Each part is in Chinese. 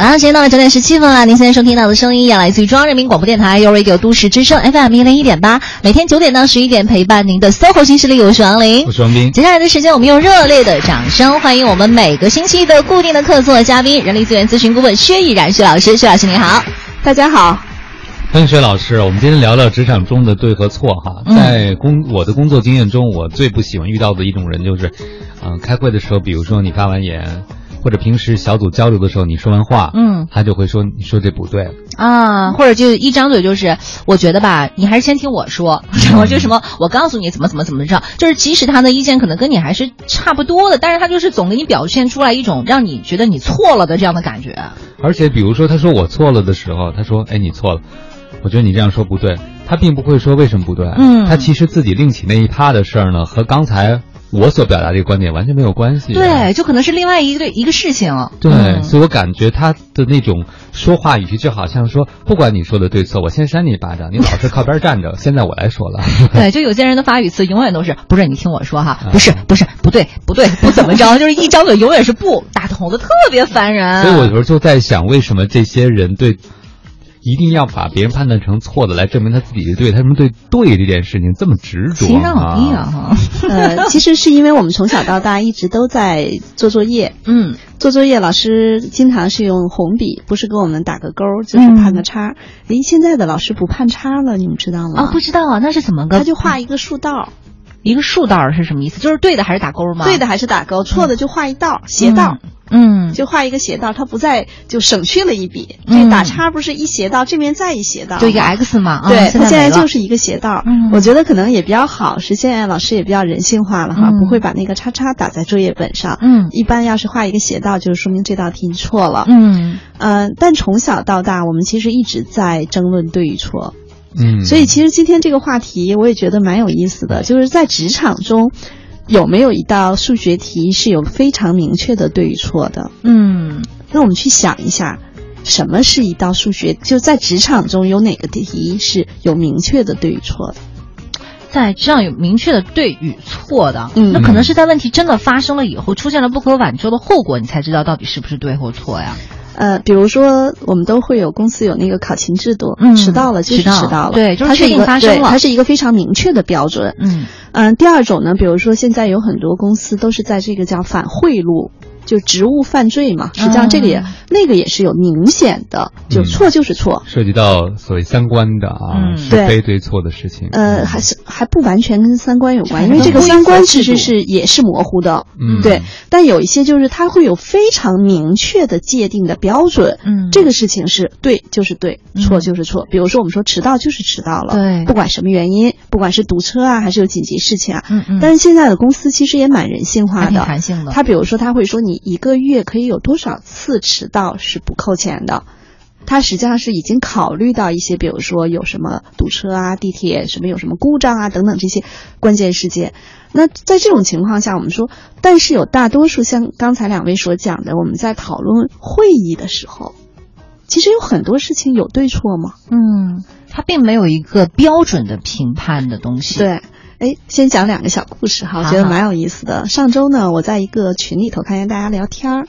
好了，时间到了九点十七分了。您现在收听到的声音也来自于中央人民广播电台 u Radio 都市之声 FM 一零一点八，每天九点到十一点陪伴您的 SOHO 新势力，我是王琳，我是王斌。接下来的时间，我们用热烈的掌声欢迎我们每个星期的固定的客座嘉宾——人力资源咨询顾问薛毅然薛老师。薛老师您好，大家好，欢迎薛老师。我们今天聊聊职场中的对和错哈。在工我的工作经验中，我最不喜欢遇到的一种人就是，嗯，开会的时候，比如说你发完言。或者平时小组交流的时候，你说完话，嗯，他就会说你说这不对。啊，或者就一张嘴就是，我觉得吧，你还是先听我说，然后就什么，我告诉你怎么怎么怎么着，就是即使他的意见可能跟你还是差不多的，但是他就是总给你表现出来一种让你觉得你错了的这样的感觉。而且比如说他说我错了的时候，他说哎你错了，我觉得你这样说不对，他并不会说为什么不对，嗯，他其实自己另起那一趴的事儿呢，和刚才。我所表达这个观点完全没有关系，对，就可能是另外一个一个事情。对，所以我感觉他的那种说话语气，就好像说，不管你说的对错，我先扇你一巴掌，你老是靠边站着。现在我来说了。对，就有些人的发语词永远都是，不是你听我说哈，不是不是不对不对不怎么着，就是一张嘴永远是不打头的，特别烦人。所以我有时候就在想，为什么这些人对。一定要把别人判断成错的来证明他自己是对，他什么对对这件事情这么执着情商好低啊！哈，呃，其实是因为我们从小到大一直都在做作业，嗯，做作业，老师经常是用红笔，不是给我们打个勾，就是判个叉。诶，现在的老师不判叉了，你们知道吗？啊，不知道啊，那是怎么个？他就画一个竖道，一个竖道是什么意思？就是对的还是打勾吗？对的还是打勾，错的就画一道斜道。嗯，就画一个斜道，它不再就省去了一笔。这打叉不是一斜道，这边再一斜道，就一个 X 嘛。对，它现在就是一个斜道。我觉得可能也比较好，是现在老师也比较人性化了哈，不会把那个叉叉打在作业本上。嗯，一般要是画一个斜道，就是说明这道题你错了。嗯嗯，但从小到大，我们其实一直在争论对与错。嗯，所以其实今天这个话题我也觉得蛮有意思的，就是在职场中。有没有一道数学题是有非常明确的对与错的？嗯，那我们去想一下，什么是一道数学？就在职场中有哪个题是有明确的对与错的？在这样有明确的对与错的，嗯，那可能是在问题真的发生了以后，出现了不可挽救的后果，你才知道到底是不是对或错呀？呃，比如说我们都会有公司有那个考勤制度，迟到了就是迟到了，对，就是确定发生了，它是一个非常明确的标准。嗯嗯，第二种呢，比如说现在有很多公司都是在这个叫反贿赂。就职务犯罪嘛，实际上这个也那个也是有明显的，就错就是错，涉及到所谓三观的啊，是非对错的事情。呃，还是还不完全跟三观有关，因为这个三观其实是也是模糊的，嗯，对。但有一些就是它会有非常明确的界定的标准，嗯，这个事情是对就是对，错就是错。比如说我们说迟到就是迟到了，对，不管什么原因，不管是堵车啊，还是有紧急事情啊，嗯嗯。但是现在的公司其实也蛮人性化的，弹性的。他比如说他会说你。一个月可以有多少次迟到是不扣钱的？他实际上是已经考虑到一些，比如说有什么堵车啊、地铁什么有什么故障啊等等这些关键事件。那在这种情况下，我们说，但是有大多数像刚才两位所讲的，我们在讨论会议的时候，其实有很多事情有对错吗？嗯，它并没有一个标准的评判的东西。对。哎，先讲两个小故事哈，我觉得蛮有意思的。上周呢，我在一个群里头看见大家聊天儿，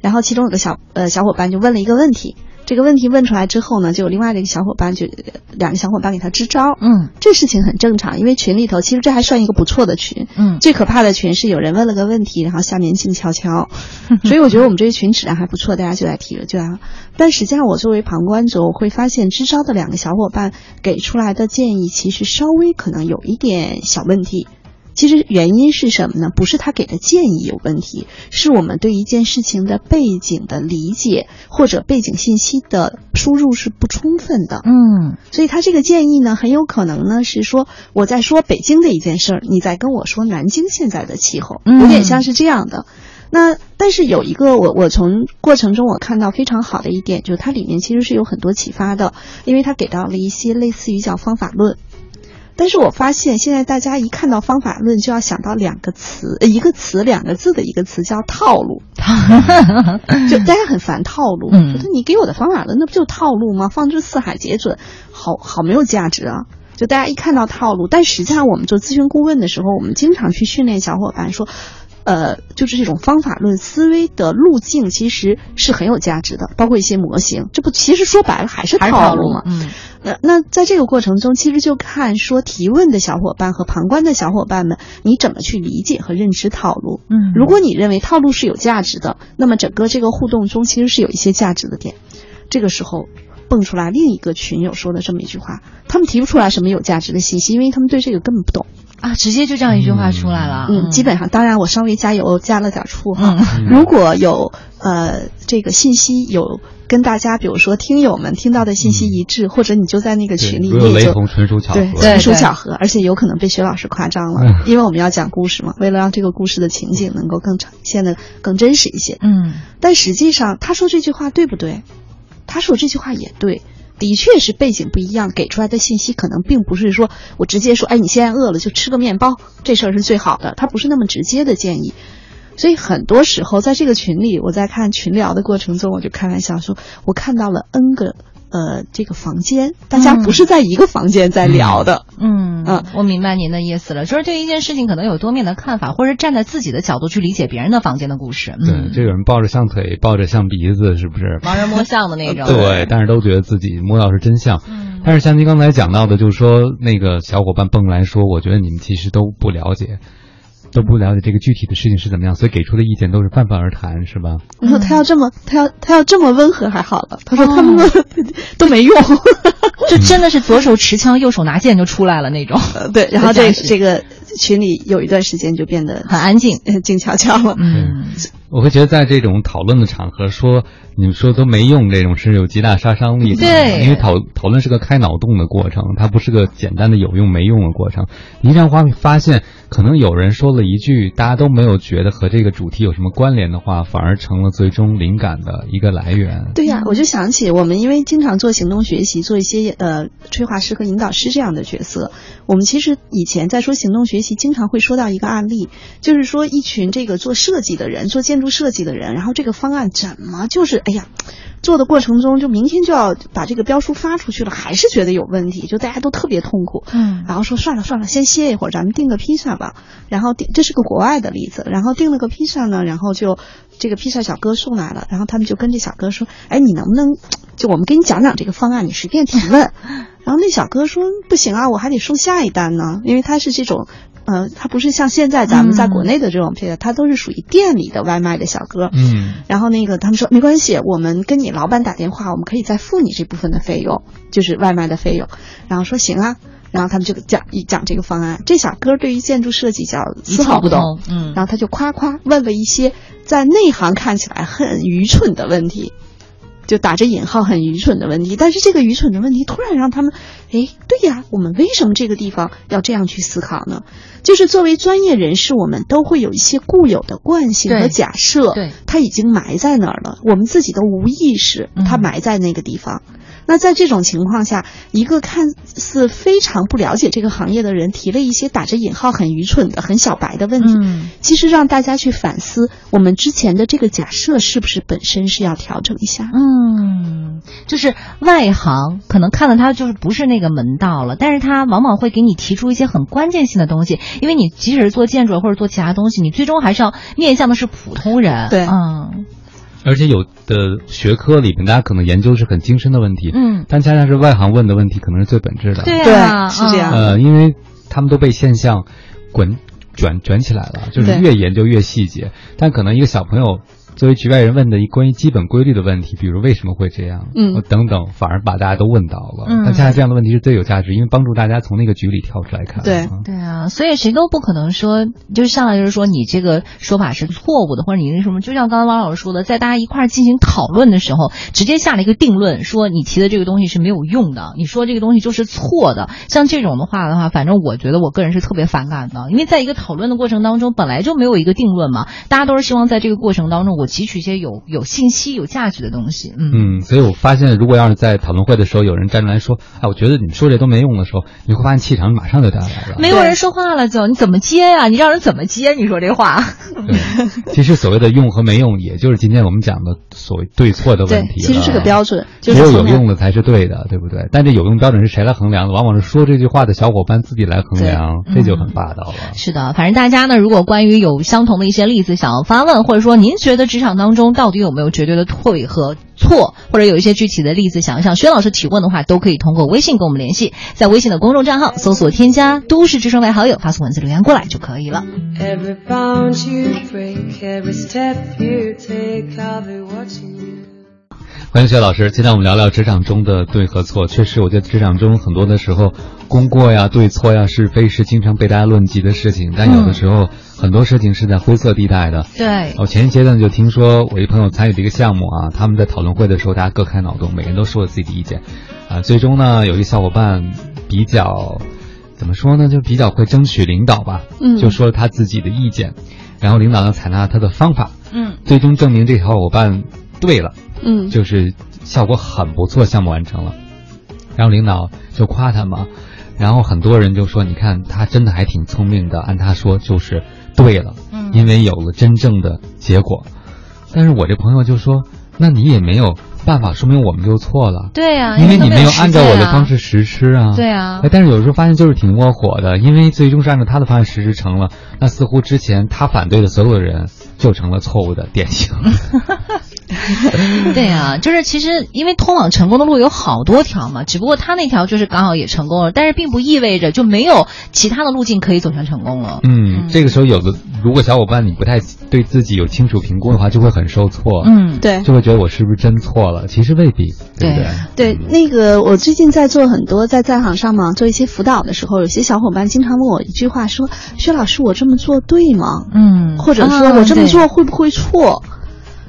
然后其中有个小呃小伙伴就问了一个问题。这个问题问出来之后呢，就有另外的一个小伙伴就两个小伙伴给他支招，嗯，这事情很正常，因为群里头其实这还算一个不错的群，嗯，最可怕的群是有人问了个问题，然后下面静悄悄，所以我觉得我们这些群质量还不错，大家就来提了就来。但实际上我作为旁观者，我会发现支招的两个小伙伴给出来的建议其实稍微可能有一点小问题。其实原因是什么呢？不是他给的建议有问题，是我们对一件事情的背景的理解或者背景信息的输入是不充分的。嗯，所以他这个建议呢，很有可能呢是说我在说北京的一件事儿，你在跟我说南京现在的气候，有点像是这样的。那但是有一个我我从过程中我看到非常好的一点，就是它里面其实是有很多启发的，因为它给到了一些类似于叫方法论。但是我发现现在大家一看到方法论就要想到两个词，一个词两个字的一个词叫套路，就大家很烦套路，觉得你给我的方法论那不就套路吗？放之四海皆准，好好没有价值啊！就大家一看到套路，但实际上我们做咨询顾问的时候，我们经常去训练小伙伴说。呃，就是这种方法论思维的路径，其实是很有价值的。包括一些模型，这不其实说白了还是套路嘛。嗯，那那在这个过程中，其实就看说提问的小伙伴和旁观的小伙伴们，你怎么去理解和认知套路。嗯，如果你认为套路是有价值的，那么整个这个互动中其实是有一些价值的点。这个时候。蹦出来另一个群友说的这么一句话，他们提不出来什么有价值的信息，因为他们对这个根本不懂啊，直接就这样一句话出来了。嗯，基本上，当然我稍微加油加了点醋哈。如果有呃这个信息有跟大家，比如说听友们听到的信息一致，或者你就在那个群里，有雷同，纯属巧合，纯属巧合，而且有可能被薛老师夸张了，因为我们要讲故事嘛，为了让这个故事的情景能够更呈现的更真实一些。嗯，但实际上他说这句话对不对？他说这句话也对，的确是背景不一样，给出来的信息可能并不是说我直接说，哎，你现在饿了就吃个面包，这事儿是最好的。他不是那么直接的建议，所以很多时候在这个群里，我在看群聊的过程中，我就开玩笑说，我看到了 N 个。呃，这个房间，大家不是在一个房间在聊的。嗯嗯，我明白您的意思了，就是对一件事情可能有多面的看法，或者站在自己的角度去理解别人的房间的故事。对，就有人抱着象腿，抱着象鼻子，是不是？盲人摸象的那种。对，但是都觉得自己摸到是真相。嗯。但是像您刚才讲到的，就是说那个小伙伴蹦来说，我觉得你们其实都不了解。都不了解这个具体的事情是怎么样，所以给出的意见都是泛泛而谈，是吧？我说他要这么，他要他要这么温和还好了。他说他们 都没用，就真的是左手持枪，右手拿剑就出来了那种。对，然后这这个群里有一段时间就变得很安静，静悄悄了。嗯，我会觉得在这种讨论的场合说。你们说都没用，这种是有极大杀伤力的。对，因为讨讨论是个开脑洞的过程，它不是个简单的有用没用的过程。一旦发发现，可能有人说了一句大家都没有觉得和这个主题有什么关联的话，反而成了最终灵感的一个来源。对呀，我就想起我们因为经常做行动学习，做一些呃催化师和引导师这样的角色，我们其实以前在说行动学习，经常会说到一个案例，就是说一群这个做设计的人，做建筑设计的人，然后这个方案怎么就是。哎呀，做的过程中就明天就要把这个标书发出去了，还是觉得有问题，就大家都特别痛苦。嗯，然后说算了算了，先歇一会儿，咱们订个披萨吧。然后订这是个国外的例子，然后订了个披萨呢，然后就这个披萨小哥送来了，然后他们就跟这小哥说：“哎，你能不能就我们给你讲讲这个方案，你随便提问。” 然后那小哥说：“不行啊，我还得送下一单呢，因为他是这种。”呃，他不是像现在咱们在国内的这种配的，他都是属于店里的外卖的小哥。嗯，然后那个他们说没关系，我们跟你老板打电话，我们可以再付你这部分的费用，就是外卖的费用。然后说行啊，然后他们就讲一讲这个方案。这小哥对于建筑设计叫丝毫不懂，嗯，然后他就夸夸问了一些在内行看起来很愚蠢的问题。就打着引号很愚蠢的问题，但是这个愚蠢的问题突然让他们，哎，对呀，我们为什么这个地方要这样去思考呢？就是作为专业人士，我们都会有一些固有的惯性和假设，对，它已经埋在那儿了，我们自己都无意识，它埋在那个地方。那在这种情况下，一个看似非常不了解这个行业的人提了一些打着引号很愚蠢的、很小白的问题，其实让大家去反思我们之前的这个假设是不是本身是要调整一下。嗯，就是外行可能看了他就是不是那个门道了，但是他往往会给你提出一些很关键性的东西，因为你即使是做建筑或者做其他东西，你最终还是要面向的是普通人。对，嗯。而且有的学科里面，大家可能研究是很精深的问题，嗯，但恰恰是外行问的问题，可能是最本质的。对啊，是这样。呃，因为他们都被现象滚卷卷起来了，就是越研究越细节，但可能一个小朋友。作为局外人问的一关于基本规律的问题，比如为什么会这样，嗯，等等，反而把大家都问倒了。嗯，但恰恰这样的问题是最有价值，因为帮助大家从那个局里跳出来看。对，对啊，所以谁都不可能说，就上来就是说你这个说法是错误的，或者你那什么，就像刚刚王老师说的，在大家一块儿进行讨论的时候，直接下了一个定论，说你提的这个东西是没有用的，你说这个东西就是错的。像这种的话的话，反正我觉得我个人是特别反感的，因为在一个讨论的过程当中，本来就没有一个定论嘛，大家都是希望在这个过程当中，我汲取一些有有信息、有价值的东西。嗯嗯，所以我发现，如果要是在讨论会的时候，有人站出来说：“哎，我觉得你说这都没用的时候，你会发现气场马上就下来了。没有人说话了，就你怎么接呀？你让人怎么接？你说这话？对，其实所谓的用和没用，也就是今天我们讲的所谓对错的问题。其实是个标准，只有有用的才是对的，对不对？但这有用标准是谁来衡量的？往往是说这句话的小伙伴自己来衡量，这就很霸道了。是的，反正大家呢，如果关于有相同的一些例子想要发问，或者说您觉得职场当中到底有没有绝对的对和错，或者有一些具体的例子想要向薛老师提问的话，都可以通过微信跟我们联系，在微信的公众账号搜索添加“都市之声”为好友，发送文字留言过来就可以了。欢迎薛老师，今天我们聊聊职场中的对和错。确实，我觉得职场中很多的时候，功过呀、对错呀、是非是经常被大家论及的事情。但有的时候，很多事情是在灰色地带的。对。我前一阶段就听说，我一朋友参与的一个项目啊，他们在讨论会的时候，大家各开脑洞，每个人都说了自己的意见。啊，最终呢，有一个小伙伴比较怎么说呢，就比较会争取领导吧。嗯。就说了他自己的意见，然后领导呢采纳他的方法。嗯。最终证明这个小伙伴对了。嗯，就是效果很不错，项目完成了，然后领导就夸他嘛，然后很多人就说，你看他真的还挺聪明的，按他说就是对了，嗯，因为有了真正的结果。但是我这朋友就说，那你也没有办法，说明我们就错了。对呀，因为你没有按照我的方式实施啊。对啊。但是有时候发现就是挺窝火的，因为最终是按照他的方案实施成了，那似乎之前他反对的所有的人就成了错误的典型。对啊，就是其实因为通往成功的路有好多条嘛，只不过他那条就是刚好也成功了，但是并不意味着就没有其他的路径可以走向成功了。嗯，这个时候有的如果小伙伴你不太对自己有清楚评估的话，就会很受挫。嗯，对，就会觉得我是不是真错了？其实未必，对不对？对，那个我最近在做很多在在行上嘛，做一些辅导的时候，有些小伙伴经常问我一句话，说：“薛老师，我这么做对吗？”嗯，或者说我这么做会不会错？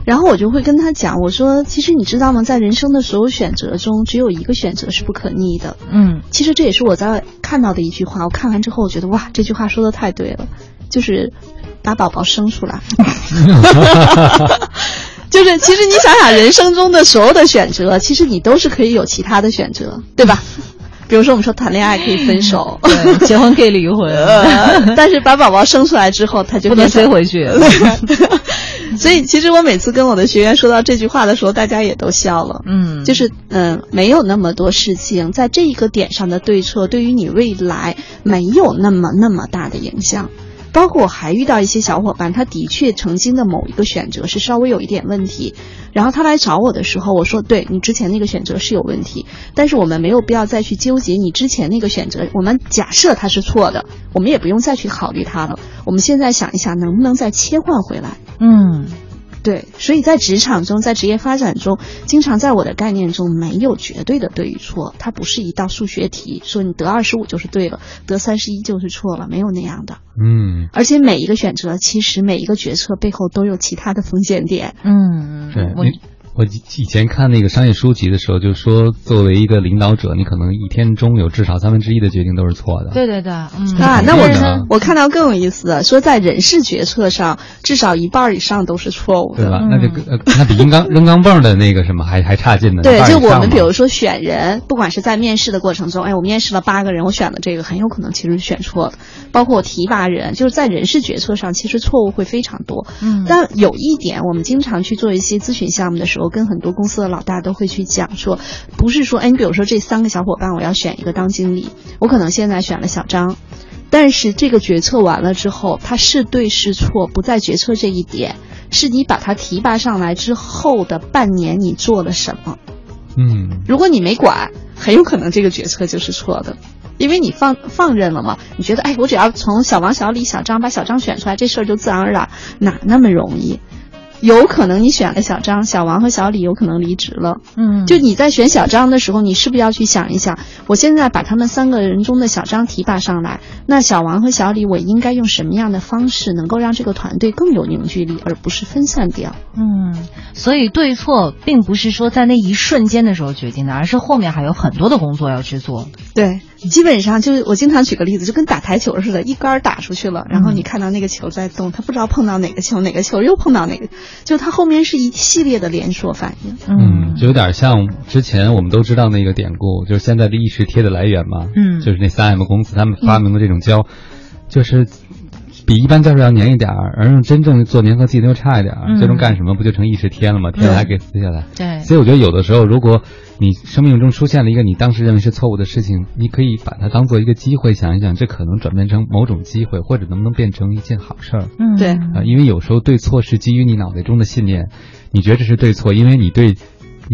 然后我就会跟他讲，我说，其实你知道吗，在人生的所有选择中，只有一个选择是不可逆的。嗯，其实这也是我在看到的一句话。我看完之后，我觉得哇，这句话说的太对了，就是把宝宝生出来。就是其实你想想，人生中的所有的选择，其实你都是可以有其他的选择，对吧？比如说我们说谈恋爱可以分手，对，结婚可以离婚，但是把宝宝生出来之后，他就不能塞回去。所以，其实我每次跟我的学员说到这句话的时候，大家也都笑了。嗯，就是嗯，没有那么多事情在这一个点上的对错，对于你未来没有那么那么大的影响。包括我还遇到一些小伙伴，他的确曾经的某一个选择是稍微有一点问题，然后他来找我的时候，我说：“对你之前那个选择是有问题，但是我们没有必要再去纠结你之前那个选择。我们假设它是错的，我们也不用再去考虑它了。我们现在想一想，能不能再切换回来？”嗯。对，所以在职场中，在职业发展中，经常在我的概念中没有绝对的对与错，它不是一道数学题，说你得二十五就是对了，得三十一就是错了，没有那样的。嗯，而且每一个选择，其实每一个决策背后都有其他的风险点。嗯，对。我以前看那个商业书籍的时候，就说作为一个领导者，你可能一天中有至少三分之一的决定都是错的。对对对，嗯啊，那我我看到更有意思的，说在人事决策上，至少一半以上都是错误的，对吧？那这个那比扔钢扔钢镚的那个什么还还差劲呢。对，就我们比如说选人，不管是在面试的过程中，哎，我面试了八个人，我选了这个，很有可能其实选错了。包括我提拔人，就是在人事决策上，其实错误会非常多。嗯，但有一点，我们经常去做一些咨询项目的时候，跟很多公司的老大都会去讲说，不是说，哎，你比如说这三个小伙伴，我要选一个当经理，我可能现在选了小张，但是这个决策完了之后，他是对是错，不在决策这一点，是你把他提拔上来之后的半年你做了什么。嗯，如果你没管，很有可能这个决策就是错的，因为你放放任了嘛。你觉得，哎，我只要从小王、小李、小张把小张选出来，这事儿就自然而然，哪那么容易？有可能你选了小张，小王和小李有可能离职了。嗯，就你在选小张的时候，你是不是要去想一想，我现在把他们三个人中的小张提拔上来，那小王和小李，我应该用什么样的方式能够让这个团队更有凝聚力，而不是分散掉？嗯，所以对错并不是说在那一瞬间的时候决定的，而是后面还有很多的工作要去做。对，基本上就是我经常举个例子，就跟打台球似的，一杆打出去了，然后你看到那个球在动，他不知道碰到哪个球，哪个球又碰到哪个，就他后面是一系列的连锁反应。嗯，就有点像之前我们都知道那个典故，就是现在的意式贴的来源嘛。嗯，就是那三 M 公司他们发明的这种胶，就是。比一般胶水要粘一点儿，而用真正做粘合剂的又差一点儿。最终干什么不就成意式贴了吗？贴了还给撕下来。对。所以我觉得有的时候，如果你生命中出现了一个你当时认为是错误的事情，你可以把它当做一个机会，想一想这可能转变成某种机会，或者能不能变成一件好事儿。嗯，对。啊，因为有时候对错是基于你脑袋中的信念，你觉得这是对错，因为你对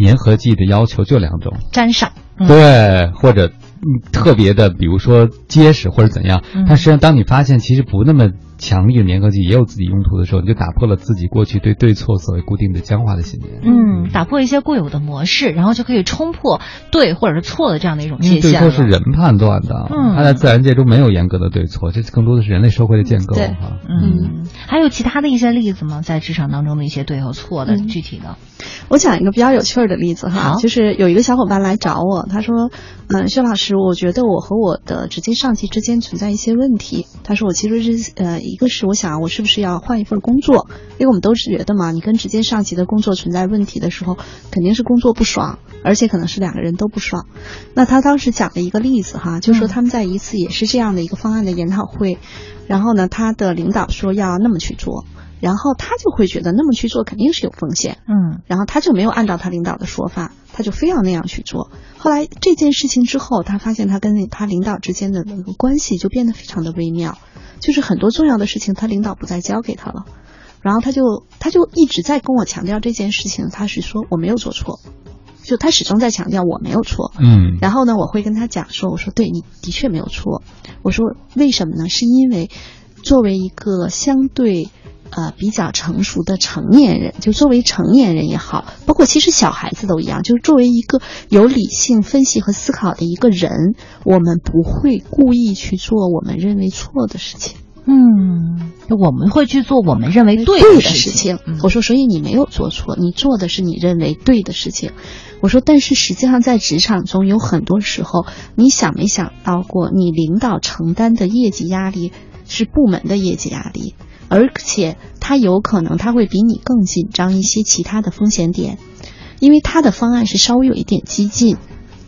粘合剂的要求就两种：粘上。对，或者特别的，比如说结实或者怎样。但实际上，当你发现其实不那么。强力的粘合剂也有自己用途的时候，你就打破了自己过去对对错所谓固定的僵化的信念。嗯，打破一些固有的模式，然后就可以冲破对或者是错的这样的一种界限。对错是人判断的，嗯，它在自然界中没有严格的对错，这更多的是人类社会的建构哈。嗯，还有其他的一些例子吗？在职场当中的一些对和错的具体的？我讲一个比较有趣的例子哈，就是有一个小伙伴来找我，他说：“嗯，薛老师，我觉得我和我的直接上级之间存在一些问题。”他说：“我其实是呃。”一个是我想我是不是要换一份工作，因为我们都是觉得嘛，你跟直接上级的工作存在问题的时候，肯定是工作不爽，而且可能是两个人都不爽。那他当时讲了一个例子哈，就说他们在一次也是这样的一个方案的研讨会，然后呢，他的领导说要那么去做，然后他就会觉得那么去做肯定是有风险，嗯，然后他就没有按照他领导的说法，他就非要那样去做。后来这件事情之后，他发现他跟他领导之间的那个关系就变得非常的微妙。就是很多重要的事情，他领导不再交给他了，然后他就他就一直在跟我强调这件事情，他是说我没有做错，就他始终在强调我没有错，嗯，然后呢，我会跟他讲说，我说对你的确没有错，我说为什么呢？是因为作为一个相对呃比较成熟的成年人，就作为成年人也好，包括其实小孩子都一样，就是作为一个有理性分析和思考的一个人，我们不会故意去做我们认为错的事情。嗯，我们会去做我们认为对的事情。我说，所以你没有做错，你做的是你认为对的事情。我说，但是实际上在职场中有很多时候，你想没想到过，你领导承担的业绩压力是部门的业绩压力，而且他有可能他会比你更紧张一些其他的风险点，因为他的方案是稍微有一点激进。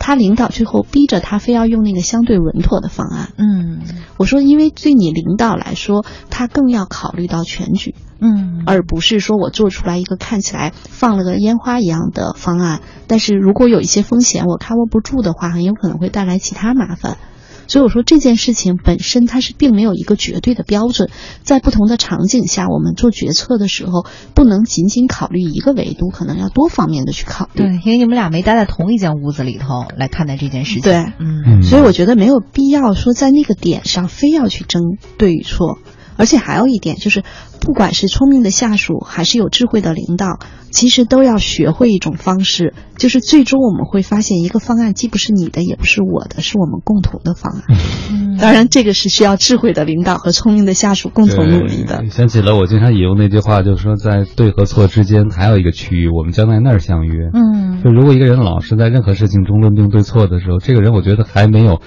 他领导最后逼着他非要用那个相对稳妥的方案。嗯，我说，因为对你领导来说，他更要考虑到全局。嗯，而不是说我做出来一个看起来放了个烟花一样的方案，但是如果有一些风险我 cover 不住的话，很有可能会带来其他麻烦。所以我说这件事情本身它是并没有一个绝对的标准，在不同的场景下，我们做决策的时候不能仅仅考虑一个维度，可能要多方面的去考虑。对，因为你们俩没待在同一间屋子里头来看待这件事情。对，嗯，所以我觉得没有必要说在那个点上非要去争对与错。而且还有一点就是，不管是聪明的下属还是有智慧的领导，其实都要学会一种方式，就是最终我们会发现，一个方案既不是你的，也不是我的，是我们共同的方案。当然，这个是需要智慧的领导和聪明的下属共同努力的。想起了我经常引用那句话，就是说，在对和错之间还有一个区域，我们将在那儿相约。嗯，就如果一个人老是在任何事情中论定对错的时候，这个人我觉得还没有。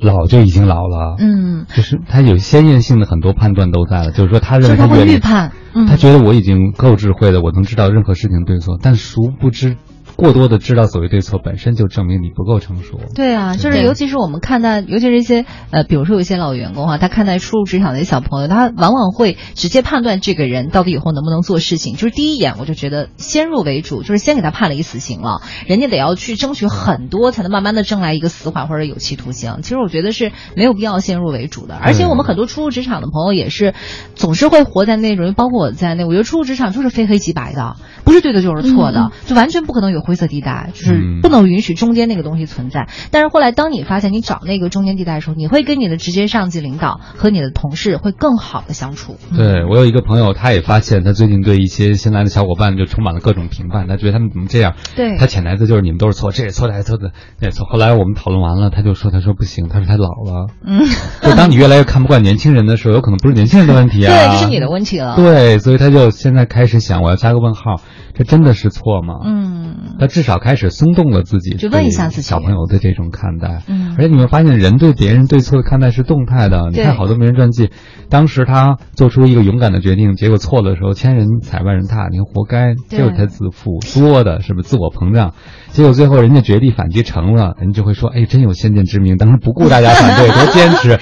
老就已经老了，嗯，就是他有先验性的很多判断都在了，就是说他认为他会预判，他觉得我已经够智慧了，我能知道任何事情对错，但殊不知。过多的知道所谓对错，本身就证明你不够成熟。对啊，就是尤其是我们看待，尤其是一些呃，比如说有一些老员工哈，他看待初入职场的一些小朋友，他往往会直接判断这个人到底以后能不能做事情。就是第一眼我就觉得先入为主，就是先给他判了一死刑了，人家得要去争取很多，才能慢慢的挣来一个死缓或者有期徒刑。其实我觉得是没有必要先入为主的。而且我们很多初入职场的朋友也是，总是会活在那种，包括我在内，我觉得初入职场就是非黑即白的，不是对的就是错的，就完全不可能有灰色地带，就是不能允许中间那个东西存在。但是后来，当你发现你找那个中间地带的时候，你会跟你的直接上级领导和你的同事会更好的相处。对我有一个朋友，他也发现他最近对一些新来的小伙伴就充满了各种评判，他觉得他们怎么这样？对，他潜台词就是你们都是错，这也错，那也错的，那也错。后来我们讨论完了，他就说：“他说不行，他说他老了。”嗯，就当你越来越看不惯年轻人的时候，有可能不是年轻人的问题啊，对，这是你的问题了。对，所以他就现在开始想，我要加个问号，这真的是错吗？嗯。他至少开始松动了自己，就问一下自己小朋友的这种看待。嗯，而且你会发现，人对别人对错的看待是动态的。你看好多名人传记，当时他做出一个勇敢的决定，结果错的时候，千人踩万人踏，你活该，就是他自负，作的是不是自我膨胀？结果最后人家绝地反击成了，人就会说，哎，真有先见之明，当时不顾大家反对，多坚持。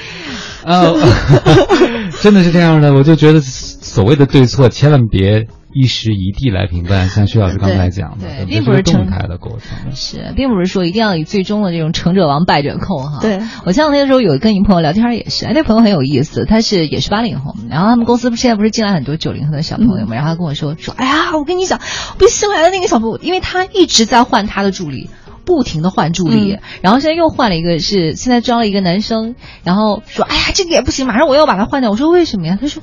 啊 真的是这样的，我就觉得所谓的对错，千万别一时一地来评判。像徐老师刚才讲的，对，并不是动态的过程。是，并不是说一定要以最终的这种成者王，败者寇哈。对我前两天的时候有跟一朋友聊天，也是，哎，那朋友很有意思，他是也是八零后，然后他们公司现在不是进来很多九零后的小朋友嘛，然后他跟我说说，哎呀，我跟你讲，不新来的那个小朋友，因为他一直在换他的助理。不停的换助理，然后现在又换了一个，是现在招了一个男生，然后说，哎呀，这个也不行，马上我要把他换掉。我说为什么呀？他说，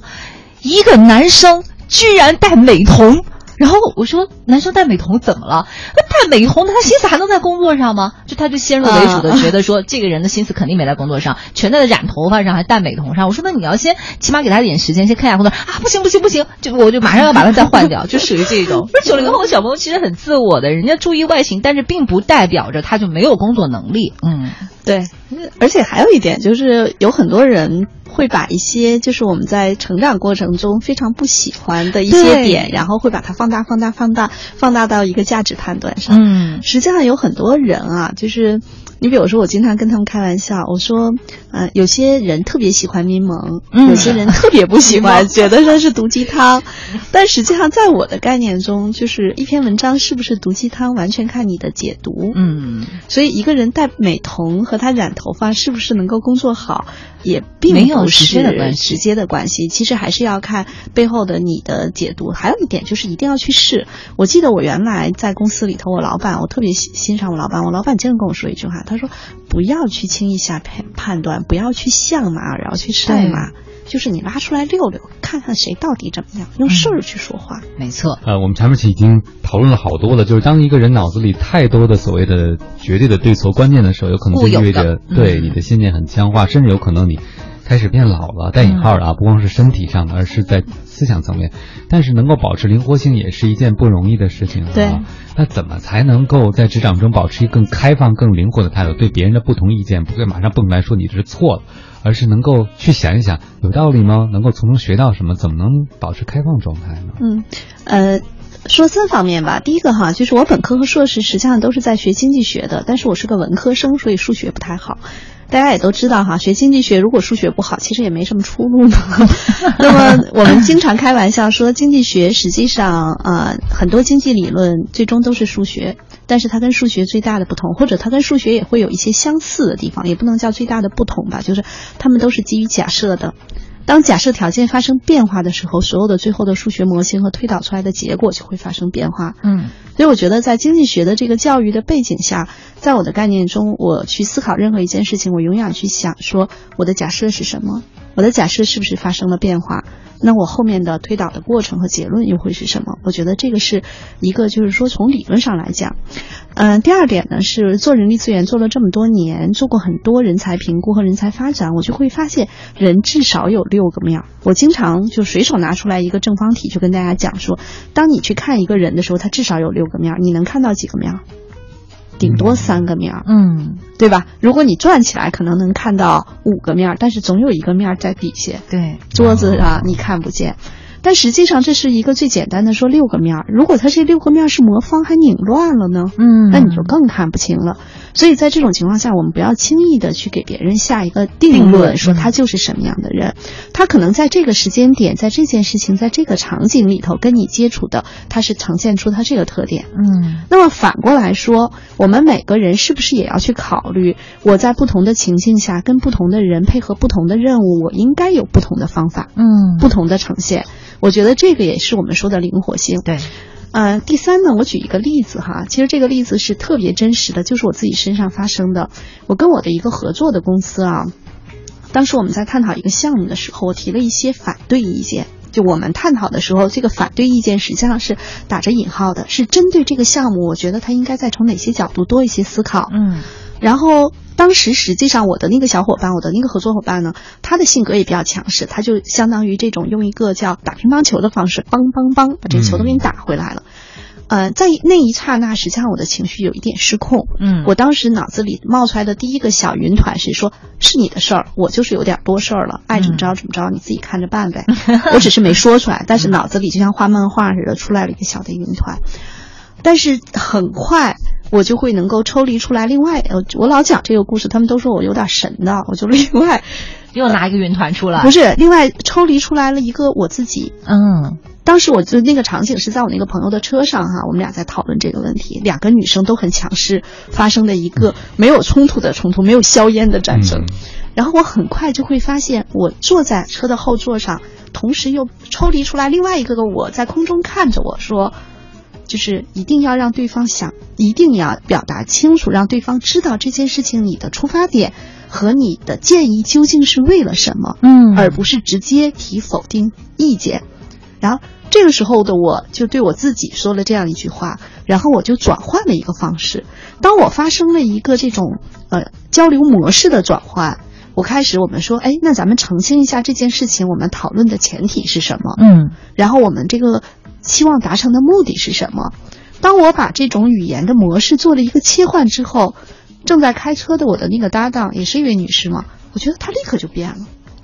一个男生居然戴美瞳。然后我说，男生戴美瞳怎么了？那戴美瞳，他心思还能在工作上吗？就他就先入为主的觉得说，这个人的心思肯定没在工作上，全在染头发上，还戴美瞳上。我说，那你要先起码给他点时间，先看一下工作啊！不行不行不行，就我就马上要把他再换掉，就属于这种。不是九零后的小朋友其实很自我的，人家注意外形，但是并不代表着他就没有工作能力。嗯，对，而且还有一点就是有很多人。会把一些就是我们在成长过程中非常不喜欢的一些点，然后会把它放大、放大、放大、放大到一个价值判断上。嗯，实际上有很多人啊，就是你比如说，我经常跟他们开玩笑，我说，呃，有些人特别喜欢柠檬，有些人特别不喜欢，觉得说是毒鸡汤。但实际上，在我的概念中，就是一篇文章是不是毒鸡汤，完全看你的解读。嗯，所以一个人戴美瞳和他染头发是不是能够工作好？也并没有直接的关系，直接的关系，其实还是要看背后的你的解读。还有一点就是一定要去试。我记得我原来在公司里头，我老板，我特别欣欣赏我老板。我老板经常跟我说一句话，他说：“不要去轻易下判判断，不要去相马，然后去晒马。”就是你拉出来溜溜，看看谁到底怎么样，用事儿去说话。没错。呃，我们前面已经讨论了好多了，就是当一个人脑子里太多的所谓的绝对的对错观念的时候，有可能就意味着对你的信念很僵化，甚至有可能你开始变老了，带引号的啊，不光是身体上的，而是在思想层面。但是能够保持灵活性也是一件不容易的事情。对。那怎么才能够在职场中保持一个更开放、更灵活的态度？对别人的不同意见不会马上蹦出来说你这是错了。而是能够去想一想，有道理吗？能够从中学到什么？怎么能保持开放状态呢？嗯，呃，说三方面吧。第一个哈，就是我本科和硕士实际上都是在学经济学的，但是我是个文科生，所以数学不太好。大家也都知道哈，学经济学如果数学不好，其实也没什么出路呢。那么我们经常开玩笑说，经济学实际上啊，很多经济理论最终都是数学。但是它跟数学最大的不同，或者它跟数学也会有一些相似的地方，也不能叫最大的不同吧，就是它们都是基于假设的。当假设条件发生变化的时候，所有的最后的数学模型和推导出来的结果就会发生变化。嗯，所以我觉得在经济学的这个教育的背景下，在我的概念中，我去思考任何一件事情，我永远去想说我的假设是什么，我的假设是不是发生了变化。那我后面的推导的过程和结论又会是什么？我觉得这个是一个，就是说从理论上来讲，嗯，第二点呢是做人力资源做了这么多年，做过很多人才评估和人才发展，我就会发现人至少有六个面。我经常就随手拿出来一个正方体，就跟大家讲说，当你去看一个人的时候，他至少有六个面，你能看到几个面？顶多三个面儿，嗯，对吧？如果你转起来，可能能看到五个面儿，但是总有一个面儿在底下，对，桌子上你看不见。但实际上这是一个最简单的说六个面儿，如果它这六个面儿是魔方还拧乱了呢？嗯，那你就更看不清了。所以在这种情况下，我们不要轻易的去给别人下一个定论，说他就是什么样的人。他可能在这个时间点，在这件事情，在这个场景里头跟你接触的，他是呈现出他这个特点。嗯，那么反过来说，我们每个人是不是也要去考虑，我在不同的情境下跟不同的人配合不同的任务，我应该有不同的方法，嗯，不同的呈现。我觉得这个也是我们说的灵活性。对，呃，第三呢，我举一个例子哈，其实这个例子是特别真实的，就是我自己身上发生的。我跟我的一个合作的公司啊，当时我们在探讨一个项目的时候，我提了一些反对意见。就我们探讨的时候，这个反对意见实际上是打着引号的，是针对这个项目，我觉得他应该再从哪些角度多一些思考。嗯，然后。当时实际上，我的那个小伙伴，我的那个合作伙伴呢，他的性格也比较强势，他就相当于这种用一个叫打乒乓球的方式，梆梆梆把这个球都给你打回来了。呃，在那一刹那，实际上我的情绪有一点失控。嗯，我当时脑子里冒出来的第一个小云团是说：“是你的事儿，我就是有点多事儿了，爱怎么着怎么着，你自己看着办呗。”我只是没说出来，但是脑子里就像画漫画似的出来了一个小的云团。但是很快我就会能够抽离出来。另外，呃，我老讲这个故事，他们都说我有点神的，我就另外又拿一个云团出来，不是另外抽离出来了一个我自己。嗯。当时我就那个场景是在我那个朋友的车上哈，我们俩在讨论这个问题，两个女生都很强势，发生的一个没有冲突的冲突，没有硝烟的战争。然后我很快就会发现，我坐在车的后座上，同时又抽离出来另外一个个我在空中看着我说，就是一定要让对方想，一定要表达清楚，让对方知道这件事情你的出发点和你的建议究竟是为了什么，嗯，而不是直接提否定意见。然后这个时候的我就对我自己说了这样一句话，然后我就转换了一个方式。当我发生了一个这种呃交流模式的转换，我开始我们说，哎，那咱们澄清一下这件事情，我们讨论的前提是什么？嗯，然后我们这个期望达成的目的是什么？当我把这种语言的模式做了一个切换之后，正在开车的我的那个搭档也是一位女士嘛，我觉得她立刻就变了。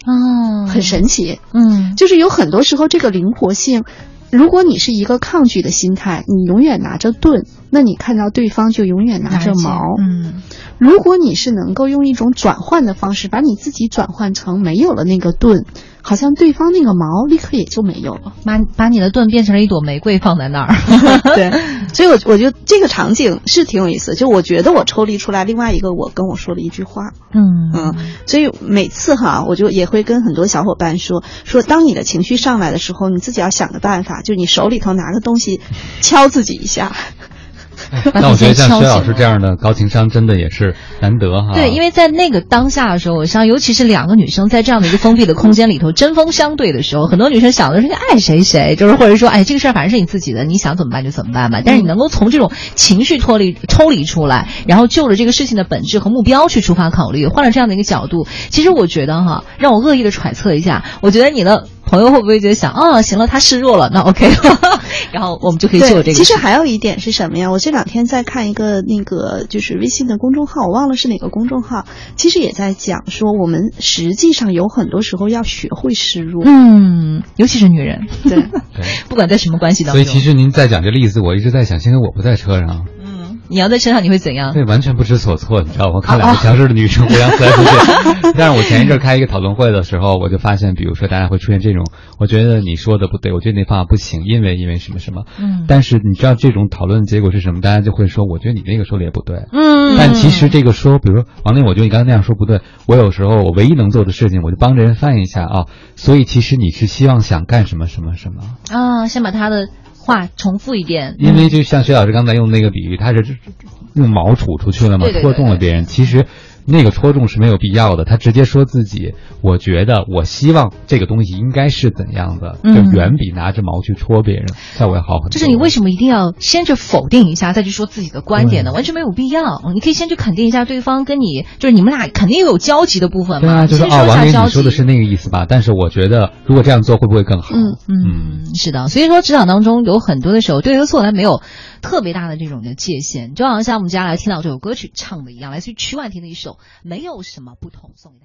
哦，很神奇，嗯，就是有很多时候这个灵活性，如果你是一个抗拒的心态，你永远拿着盾，那你看到对方就永远拿着矛，嗯，如果你是能够用一种转换的方式，把你自己转换成没有了那个盾。好像对方那个毛立刻也就没有了，把把你的盾变成了一朵玫瑰放在那儿。对，所以，我我觉得这个场景是挺有意思。就我觉得我抽离出来另外一个我跟我说了一句话，嗯嗯，所以每次哈，我就也会跟很多小伙伴说说，当你的情绪上来的时候，你自己要想个办法，就你手里头拿个东西敲自己一下。那我觉得像薛老师这样的高情商真的也是难得哈。对，因为在那个当下的时候，我想，尤其是两个女生在这样的一个封闭的空间里头针锋相对的时候，很多女生想的是爱谁谁，就是或者说，哎，这个事儿反正是你自己的，你想怎么办就怎么办吧。但是你能够从这种情绪脱离、抽离出来，然后就着这个事情的本质和目标去出发考虑，换了这样的一个角度，其实我觉得哈，让我恶意的揣测一下，我觉得你的。朋友会不会觉得想哦，行了，他示弱了，那 OK，然后我们就可以做这个。其实还有一点是什么呀？我这两天在看一个那个就是微信的公众号，我忘了是哪个公众号，其实也在讲说，我们实际上有很多时候要学会示弱。嗯，尤其是女人，对，不管在什么关系当中。所以其实您在讲这例子，我一直在想，现在我不在车上。你要在车上你会怎样？对，完全不知所措，你知道吗？看两个强势的女生互相撕来撕去。但是我前一阵开一个讨论会的时候，我就发现，比如说大家会出现这种，我觉得你说的不对，我觉得那方法不行，因为因为什么什么。嗯。但是你知道这种讨论的结果是什么？大家就会说，我觉得你那个说的也不对。嗯。但其实这个说，比如说王林，我觉得你刚才那样说不对。我有时候我唯一能做的事情，我就帮着人翻译一下啊。所以其实你是希望想干什么什么什么啊？先把他的话重复一遍。因为就像薛老师刚才用那个比喻，他是。用矛杵出去了嘛？戳中了别人。其实。那个戳中是没有必要的，他直接说自己，我觉得，我希望这个东西应该是怎样的，就远比拿着矛去戳别人效果要好很多。就是你为什么一定要先去否定一下，再去说自己的观点呢？完全没有必要。你可以先去肯定一下对方，跟你就是你们俩肯定有交集的部分嘛。对啊，就是哦，王林，你说的是那个意思吧？但是我觉得，如果这样做会不会更好？嗯嗯，是的。所以说，职场当中有很多的时候，对和错来没有特别大的这种的界限，就好像我们接下来听到这首歌曲唱的一样，来自于曲婉婷的一首《没有》。什么不同？送给大家。